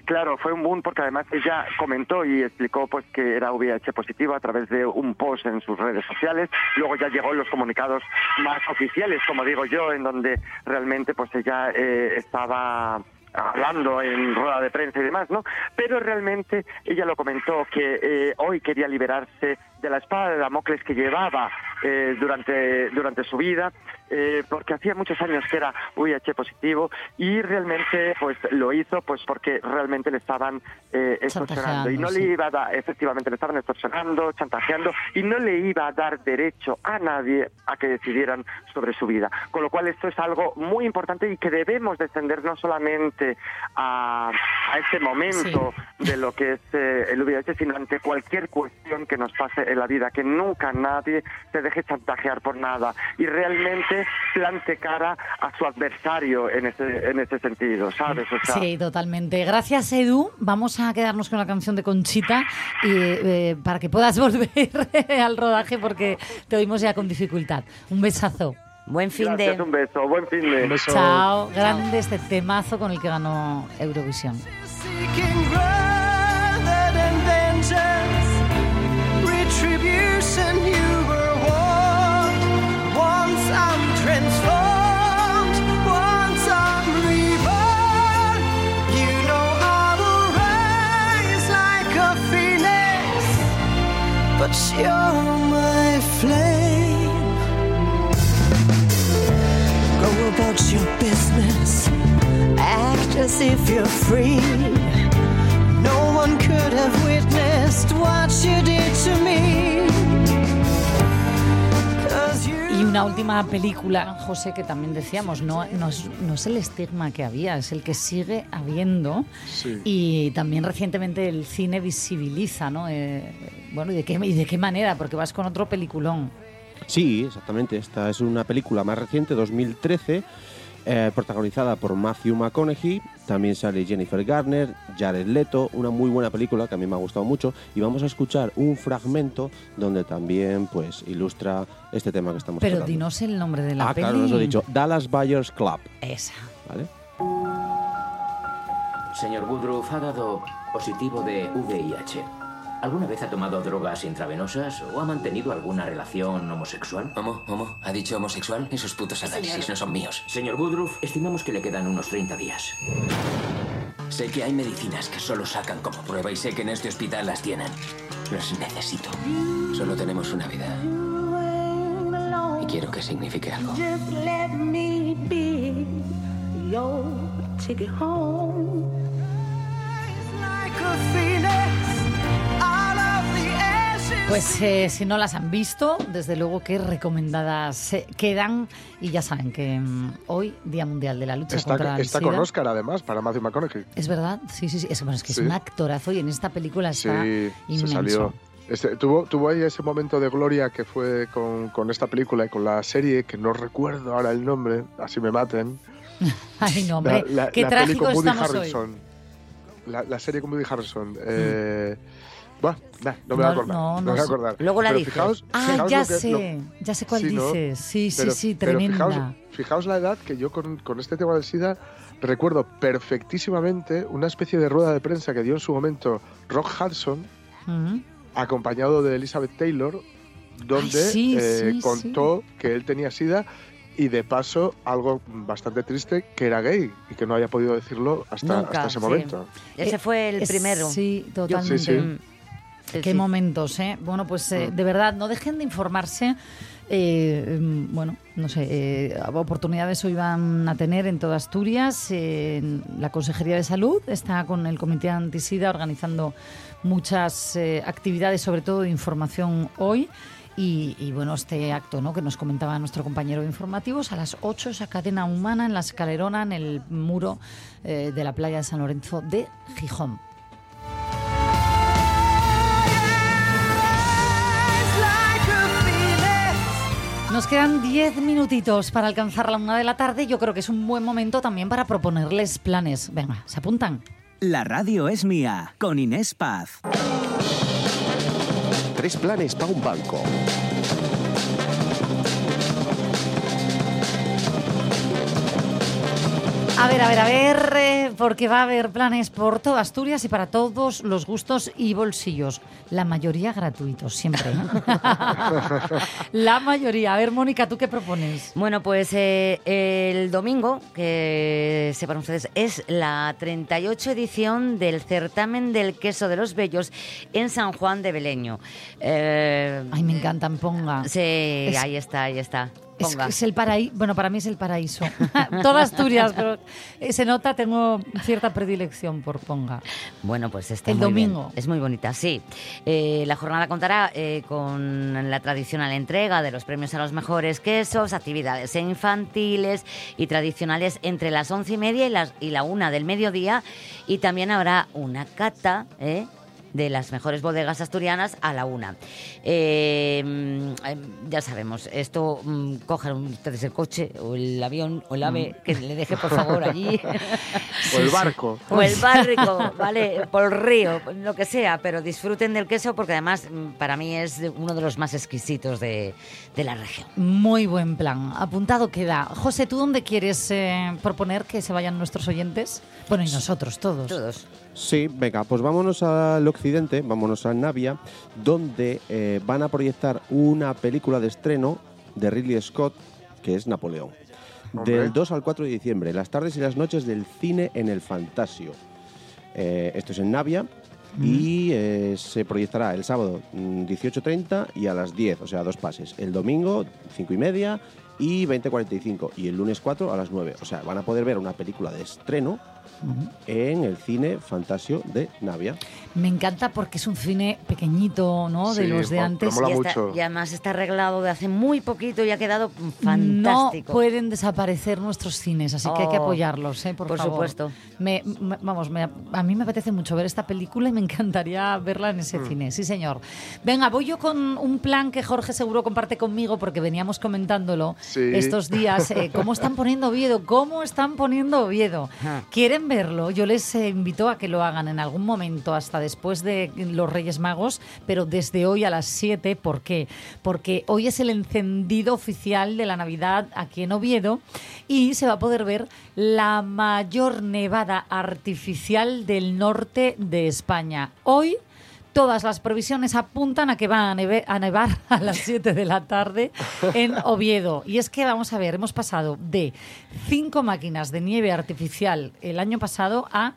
H: claro, fue un boom porque además ella comentó y explicó pues que era VIH positivo a través de un post en sus redes sociales. Luego ya llegó los comunicados más oficiales, como digo yo, en donde realmente pues ella eh, estaba hablando en rueda de prensa y demás, ¿no? Pero realmente ella lo comentó que eh, hoy quería liberarse de la espada de Damocles que llevaba eh, durante, durante su vida, eh, porque hacía muchos años que era VIH positivo y realmente pues lo hizo pues porque realmente le estaban eh, extorsionando. Y no le iba a dar, efectivamente le estaban extorsionando, chantajeando y no le iba a dar derecho a nadie a que decidieran sobre su vida. Con lo cual esto es algo muy importante y que debemos defender no solamente a, a este momento de lo que es eh, el VIH, sino ante cualquier cuestión que nos pase en la vida, que nunca nadie se deje chantajear por nada y realmente plante cara a su adversario en ese, en ese sentido, ¿sabes? O sea,
A: Sí, totalmente. Gracias, Edu. Vamos a quedarnos con la canción de Conchita y, eh, para que puedas volver al rodaje porque te oímos ya con dificultad. Un besazo.
B: Buen fin
H: gracias,
B: de...
H: un beso, buen fin de...
A: Chao. Grande este temazo con el que ganó Eurovisión.
E: Retribution
A: Y una última película, José, que también decíamos, no, no, es, no es el estigma que había, es el que sigue habiendo.
C: Sí.
A: Y también recientemente el cine visibiliza, ¿no? Eh, bueno, ¿y de, qué, ¿y de qué manera? Porque vas con otro peliculón.
D: Sí, exactamente. Esta es una película más reciente, 2013, eh, protagonizada por Matthew McConaughey. También sale Jennifer Garner, Jared Leto. Una muy buena película que a mí me ha gustado mucho. Y vamos a escuchar un fragmento donde también pues ilustra este tema que estamos
A: Pero
D: tratando.
A: dinos el nombre de la
D: ah,
A: peli.
D: claro, nos lo he dicho. Dallas Buyers Club.
A: Esa.
D: ¿Vale?
M: Señor Woodruff ha dado positivo de VIH. ¿Alguna vez ha tomado drogas intravenosas o ha mantenido alguna relación homosexual?
N: ¿Homo? ¿Homo? ¿Ha dicho homosexual? Esos putos análisis no son míos.
M: Señor Woodruff, estimamos que le quedan unos 30 días.
N: Sé que hay medicinas que solo sacan como prueba y sé que en este hospital las tienen. Las necesito. Solo tenemos una vida. Y quiero que signifique algo.
G: Just let me be your ticket home.
E: like a
A: Pues eh, si no las han visto, desde luego que recomendadas eh, quedan. Y ya saben que mm, hoy, Día Mundial de la Lucha contra
C: Está,
A: el
C: está
A: SIDA.
C: con Oscar, además, para Matthew McConaughey.
A: Es verdad, sí, sí, sí. Es, bueno, es que
C: Sí.
A: es un actorazo y en esta película está
C: Sí, se
A: inmenso.
C: salió. Este, tuvo, tuvo ahí ese momento de gloria que fue con, con esta película y con la serie, que no recuerdo ahora el nombre, así me maten.
A: Ay, no, hombre,
C: La- la-
A: qué
C: la
A: trágico
C: Woody
A: estamos hoy.
C: Harrelson. La, la serie con Woody Harrelson. Eh, Nah, no me voy a acordar.
A: no,
C: No,
A: no
C: me voy a
A: sé.
C: acordar.
B: Luego la
C: Pero
B: dices.
C: fijaos,
A: Ah,
C: fijaos
A: ya
C: que-
A: sé,
C: lo-
A: ya sé cuál
C: Sí,
A: dices. Sí, sí,
C: Pero-
A: sí,
C: pero
A: tremenda.
C: fijaos, fijaos la edad que yo con, con este tema del SIDA recuerdo perfectísimamente una especie de rueda de prensa que dio en su momento Rock Hudson, acompañado de Elizabeth Taylor, donde
A: Ay, sí,
C: eh,
A: sí,
C: contó que él tenía SIDA y de paso algo bastante triste, que era gay y que no había podido decirlo hasta,
B: Nunca,
C: hasta ese
B: sí.
C: momento.
B: Ese fue el primero.
A: Sí, totalmente.
C: Sí, sí.
B: Sí,
A: Qué
B: sí.
A: momentos, ¿eh? Bueno, pues eh,
C: Mm.
A: de verdad, no dejen de informarse. eh, mm, bueno, no sé, eh, oportunidades hoy van a tener en toda Asturias. eh, la Consejería de Salud está con el Comité Antisida organizando muchas actividades, sobre todo de información hoy. Y, y, bueno, este acto ¿no? que nos comentaba nuestro compañero de informativos, a las 8 esa cadena humana en la escalerona, en el muro de la playa de San Lorenzo de Gijón. Nos quedan 10 minutitos para alcanzar la una de la tarde. Yo creo que es un buen momento también para proponerles planes. Venga, ¿se apuntan?
O: La radio es mía, con Inés Paz.
J: Tres planes para un banco.
A: A ver, a ver, a ver, eh, porque va a haber planes por toda Asturias y para todos los gustos y bolsillos. La mayoría gratuitos, siempre. ¿eh? la mayoría. A ver, Mónica, ¿tú qué propones?
B: Bueno, pues eh, el domingo, que sepan ustedes, es la 38 edición del certamen del queso de los bellos en San Juan de Beleño. Eh,
A: Ay, me encantan, ponga.
B: Sí,
A: Es-
B: ahí está, ahí está.
A: Es, el paraíso. Bueno, para mí es el paraíso. Toda Asturias, pero eh, se nota, tengo cierta predilección por Ponga.
B: Bueno, pues está
A: El
B: muy bien.
A: domingo.
B: Es muy bonita, sí. Eh, la jornada contará eh, con la tradicional entrega de los premios a los mejores quesos, actividades infantiles y tradicionales entre las once y media y, las, y la una del mediodía. Y también habrá una cata, ¿eh? De las mejores bodegas asturianas a la una. Eh, mm, eh, ya sabemos, esto mm, cojan ustedes el coche o el avión o el ave, que le deje por favor allí.
C: O el barco.
B: O el barco, ¿vale? Por el río, lo que sea, pero disfruten del queso porque además mm, para mí es uno de los más exquisitos de, de la región.
A: Muy buen plan. Apuntado queda. José, ¿tú dónde quieres eh, proponer que se vayan nuestros oyentes? Bueno, y nosotros, todos.
B: Todos.
D: Sí, venga, pues vámonos al occidente, vámonos a Navia, donde eh, van a proyectar una película de estreno de Ridley Scott, que es Napoleón.
C: Hombre.
D: Del 2 al 4 de diciembre, las tardes y las noches del cine en el Fantasio. Eh, esto es en Navia y eh, se proyectará el sábado mm, 18.30 y a las 10, o sea, dos pases. El domingo 5 y media y 20.45 y el lunes 4 a las 9. O sea, van a poder ver una película de estreno en el cine Fantasio de Navia.
A: Me encanta porque es un cine pequeñito, ¿no? De
D: Sí,
A: los de antes.
D: mola
B: Y, está- y además está arreglado de hace muy poquito y ha quedado fantástico.
A: No pueden desaparecer nuestros cines, así que hay que
B: Oh,
A: apoyarlos, ¿eh? Por,
B: por
A: favor.
B: supuesto.
A: Me, me- vamos, me- a mí me apetece mucho ver esta película y me encantaría verla en ese
B: Mm.
A: cine, sí señor. Venga, voy yo con un plan que Jorge seguro comparte conmigo porque veníamos comentándolo
C: Sí.
A: estos días. eh, ¿Cómo están poniendo Oviedo? ¿Cómo están poniendo Oviedo? ¿Quieren verlo? Yo les eh, invito a que lo hagan en algún momento, hasta después de los Reyes Magos, pero desde hoy a las 7. ¿Por qué? Porque hoy es el encendido oficial de la Navidad aquí en Oviedo y se va a poder ver la mayor nevada artificial del norte de España. Hoy Todas las previsiones apuntan a que va a, neve- a nevar a las 7 de la tarde en Oviedo. Y es que, vamos a ver, hemos pasado de cinco máquinas de nieve artificial el año pasado a...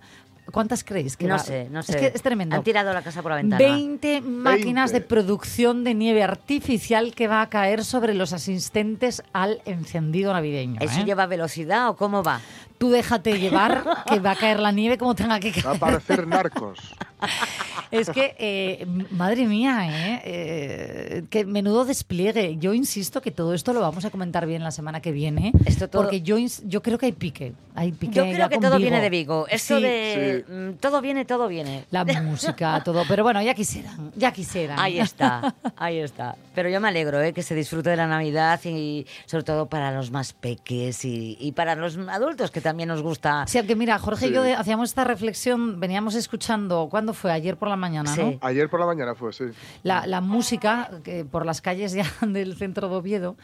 A: ¿Cuántas creéis que
B: No
A: va?
B: sé, no sé.
A: Es que es tremendo.
B: Han tirado la casa por la ventana.
A: 20 máquinas
B: 20.
A: de producción de nieve artificial que va a caer sobre los asistentes al encendido navideño.
B: ¿Eso
A: ¿eh?
B: lleva velocidad o cómo va?
A: Tú déjate llevar, que va a caer la nieve como tenga que caer.
C: Va a parecer narcos.
A: Es que, eh, madre mía, ¿eh? Eh, que menudo despliegue. Yo insisto que todo esto lo vamos a comentar bien la semana que viene.
B: todo-
A: Porque yo, ins- yo creo que hay pique. Hay pique
B: Yo creo que todo
A: Vigo.
B: viene de Vigo. Esto
A: Sí.
B: de mm, todo viene, todo viene.
A: La música, todo. Pero bueno, ya quisieran, ya quisieran.
B: Ahí está, ahí está. Pero yo me alegro ¿eh? que se disfrute de la Navidad y sobre todo para los más peques y, y para los adultos que también nos gusta.
A: Sí, aunque mira, Jorge y yo hacíamos esta reflexión, veníamos escuchando, ¿cuándo fue? Ayer por la mañana, ¿no?
C: Ayer por la mañana fue, sí.
A: la, la música que por las calles ya del centro de Oviedo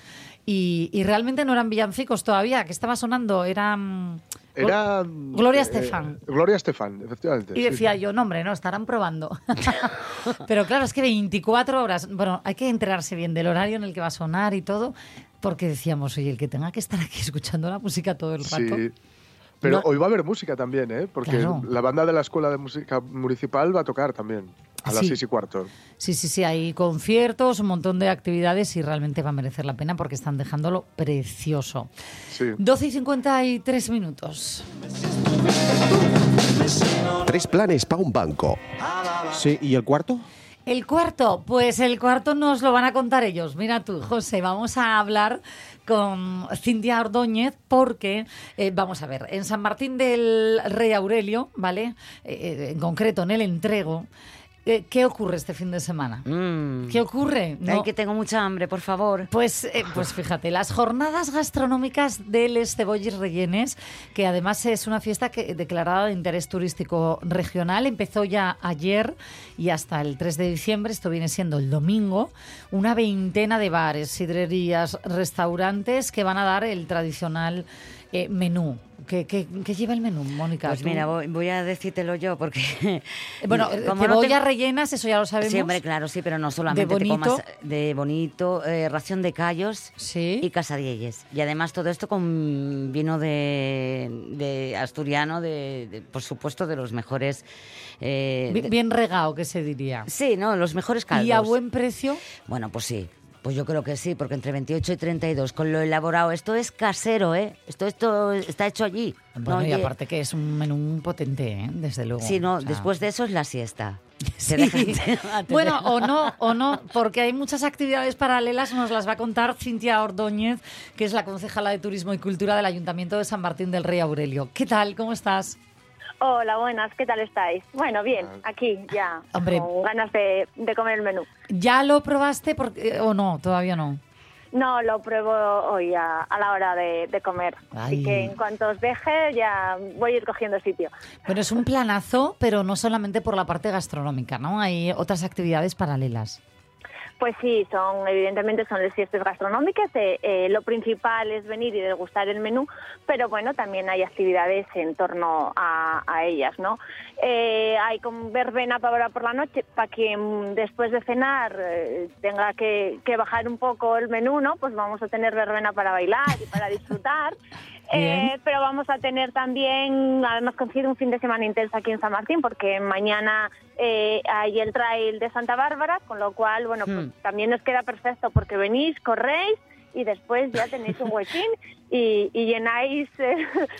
A: y, y realmente no eran villancicos todavía, que estaba sonando, eran
C: Era.
A: Gloria
C: eh,
A: Estefan.
C: Gloria Estefan, efectivamente.
A: Y
C: sí,
A: decía
C: sí.
A: yo, no hombre, no, estarán probando. Pero claro, es que 24 horas, bueno, hay que enterarse bien del horario en el que va a sonar y todo, porque decíamos, oye, el que tenga que estar aquí escuchando la música todo el rato.
C: Sí. Pero
A: No-
C: hoy va a haber música también, ¿eh? Porque
A: Claro.
C: la banda de la Escuela de Música Municipal va a tocar también. A las
A: Sí.
C: seis y cuarto.
A: Sí, sí, sí, hay conciertos, un montón de actividades y realmente va a merecer la pena porque están dejándolo precioso.
C: Sí.
A: 12 y 53 minutos.
P: Tres planes para un banco.
D: Sí, ¿y el cuarto?
A: El cuarto, pues el cuarto nos lo van a contar ellos. Mira tú, José, vamos a hablar con Cintia Ordóñez porque, eh, vamos a ver, en San Martín del Rey Aurelio, ¿vale? Eh, eh, en concreto, en el entrego, eh, ¿qué ocurre este fin de semana? ¿Qué ocurre?
B: Mm. Ay, que tengo mucha hambre, por favor.
A: Pues, eh, pues fíjate, las jornadas gastronómicas de Les Cebolles Rellenes, que además es una fiesta que, declarada de interés turístico regional, empezó ya ayer y hasta el 3 de diciembre, esto viene siendo el domingo, una veintena de bares, sidrerías, restaurantes que van a dar el tradicional eh, menú. ¿Qué, qué, qué lleva el menú, Mónica?
B: Pues
A: Tú-
B: mira, voy, voy a decírtelo yo porque...
A: Bueno,
B: como no
A: cebollas
B: tengo-
A: rellenas, eso ya lo sabemos.
B: Sí, hombre, claro, sí, pero no solamente
A: De bonito.
B: comas de bonito, eh, ración de callos y casadielles. Y además todo esto con vino de, de asturiano, de, de- por supuesto, de los mejores... eh,
A: Bi-
B: de-
A: Bien regado, que se diría.
B: Sí, ¿no? Los mejores caldos.
A: ¿Y a buen precio?
B: Bueno, pues sí. Pues yo creo que sí, porque entre 28 y 32, con lo elaborado, esto es casero, ¿eh? Esto, esto está hecho allí.
A: Bueno,
B: No,
A: y aparte que es un menú potente, ¿eh? desde luego.
B: Sí, no,
A: O sea,
B: después de eso es la siesta.
A: Sí. Bueno, o no, o no, porque hay muchas actividades paralelas, nos las va a contar Cintia Ordóñez, que es la concejala de Turismo y Cultura del Ayuntamiento de San Martín del Rey Aurelio. ¿Qué tal? ¿Cómo estás?
Q: Hola, buenas, ¿qué tal estáis? Bueno, bien, aquí ya,
A: Hombre.
Q: con ganas de, de comer el menú.
A: ¿Ya lo probaste porque, o no? Todavía no.
Q: No, lo pruebo hoy a, a la hora de, de comer.
A: Ay.
Q: Así que en cuanto os deje, ya voy a ir cogiendo sitio.
A: Bueno, es un planazo, pero no solamente por la parte gastronómica, ¿no? Hay otras actividades paralelas.
Q: Pues sí, son evidentemente son las fiestas gastronómicas. eh, eh, lo principal es venir y degustar el menú, pero bueno, también hay actividades en torno a, ellas, ¿no? Eh, hay como verbena para ahora por la noche, para mm, después de cenar tenga que, que bajar un poco el menú, ¿no? Pues vamos a tener verbena para bailar y para disfrutar. Eh, pero vamos a tener también, además coincide un fin de semana intenso aquí en San Martín, porque mañana eh, hay el trail de Santa Bárbara, con lo cual, bueno, pues
A: Hmm.
Q: también nos queda perfecto porque venís, corréis y después ya tenéis un huequín y, y llenáis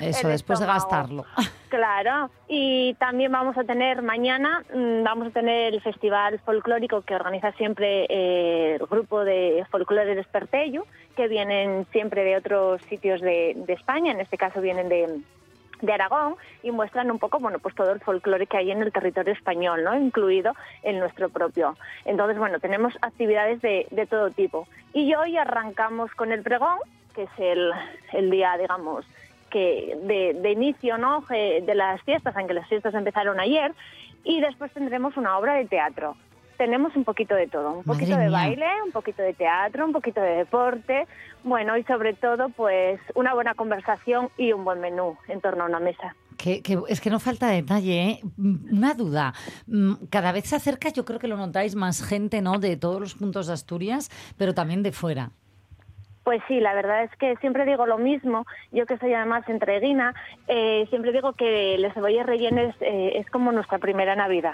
A: Eso,
Q: el
A: después de gastarlo.
Q: Claro, y también vamos a tener mañana, mm, vamos a tener el festival folclórico que organiza siempre eh, el grupo de folclore de Espertello, que vienen siempre de otros sitios de, de España, en este caso vienen de, de Aragón y muestran un poco bueno pues todo el folclore que hay en el territorio español no incluido el nuestro propio. Entonces bueno tenemos actividades de, de todo tipo. Y hoy arrancamos con el pregón que es el, el día digamos que de, de inicio no Eh, de las fiestas aunque las fiestas empezaron ayer y después tendremos una obra de teatro tenemos un poquito de todo, un
A: Madre
Q: poquito de
A: mía.
Q: baile, un poquito de teatro, un poquito de deporte, bueno, y sobre todo, pues, una buena conversación y un buen menú en torno a una mesa.
A: Que, que- es que no falta detalle, ¿eh? Mm, Una duda. Mm, Cada vez se acerca, yo creo que lo notáis, más gente, ¿no? De todos los puntos de Asturias, pero también de fuera.
Q: Pues sí, la verdad es que siempre digo lo mismo. Yo que soy además entreguina, eh, siempre digo que las cebollas rellenas eh, es como nuestra primera Navidad.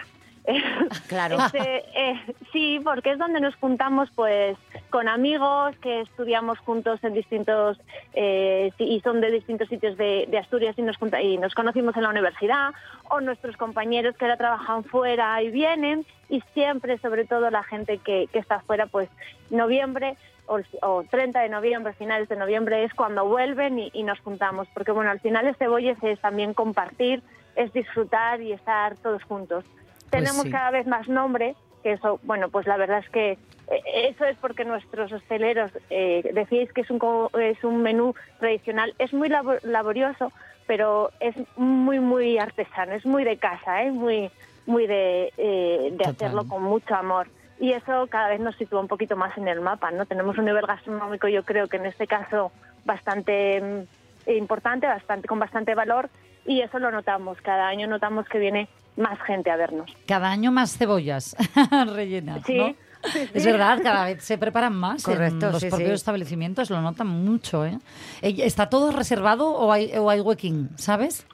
B: Claro.
Q: Este, eh, sí, porque es donde nos juntamos pues con amigos que estudiamos juntos en distintos eh, y son de distintos sitios de, Asturias y nos, y nos conocimos en la universidad o nuestros compañeros que ahora trabajan fuera y vienen y siempre, sobre todo la gente que, está fuera, pues noviembre o, o 30 de noviembre, finales de noviembre es cuando vuelven y, nos juntamos, porque bueno, al final el cebolles es también compartir, es disfrutar y estar todos juntos.
A: Pues
Q: Tenemos
A: sí.
Q: cada vez más nombre, que eso, bueno, pues la verdad es que eh, eso es porque nuestros hosteleros eh, decís que es un, es un menú tradicional, es muy labo- laborioso, pero es muy, muy artesano, es muy de casa, ¿eh? muy, muy de, eh, de hacerlo con mucho amor. Y eso cada vez nos sitúa un poquito más en el mapa, ¿no? Tenemos un nivel gastronómico, yo creo que en este caso bastante mm, importante, bastante con bastante valor, y eso lo notamos. Cada año notamos que viene más gente a vernos.
A: Cada año más cebollas rellenas,
Q: Sí,
A: ¿no? Es verdad, cada vez se preparan más
B: Correcto,
A: en los
B: sí,
A: propios
B: sí.
A: establecimientos, lo notan mucho, ¿eh? Eh, ¿Está todo reservado o hay, o hay huequín, sabes?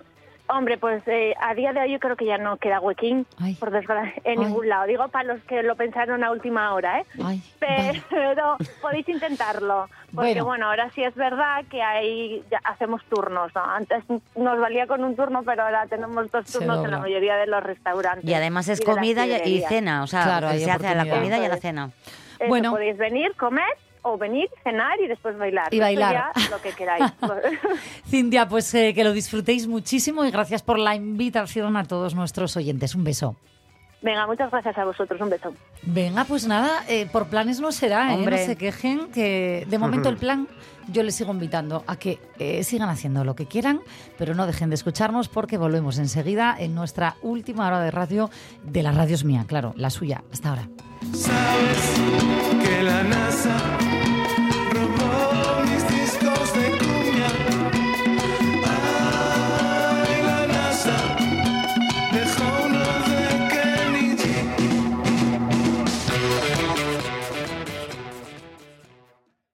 Q: Hombre, pues eh, a día de hoy yo creo que ya no queda huequín,
A: Ay.
Q: por desgracia, en
A: Ay.
Q: ningún lado. Digo para los que lo pensaron a última hora, ¿eh?
A: Ay,
Q: Pero podéis intentarlo, porque
A: Bueno.
Q: bueno. ahora sí es verdad que hay, ya hacemos turnos, ¿no? Antes nos valía con un turno, pero ahora tenemos dos turnos en la mayoría de los restaurantes.
B: Y además es comida y, y cena, o sea,
A: Claro,
B: se hace a la comida y a la cena.
Q: Eso,
A: Bueno.
Q: podéis venir, comer o venir, cenar y después bailar.
A: Y bailar.
Q: ya lo que queráis.
A: Cintia, pues eh, que lo disfrutéis muchísimo y gracias por la invitación a todos nuestros oyentes. Un beso.
Q: Venga, muchas gracias a vosotros. Un beso.
A: Venga, pues nada, eh, por planes no será, ¿eh?
B: Hombre.
A: No se quejen, que de momento el plan yo les sigo invitando a que eh, sigan haciendo lo que quieran, pero no dejen de escucharnos porque volvemos enseguida en nuestra última hora de radio de la radio es mía, claro, la suya. Hasta ahora.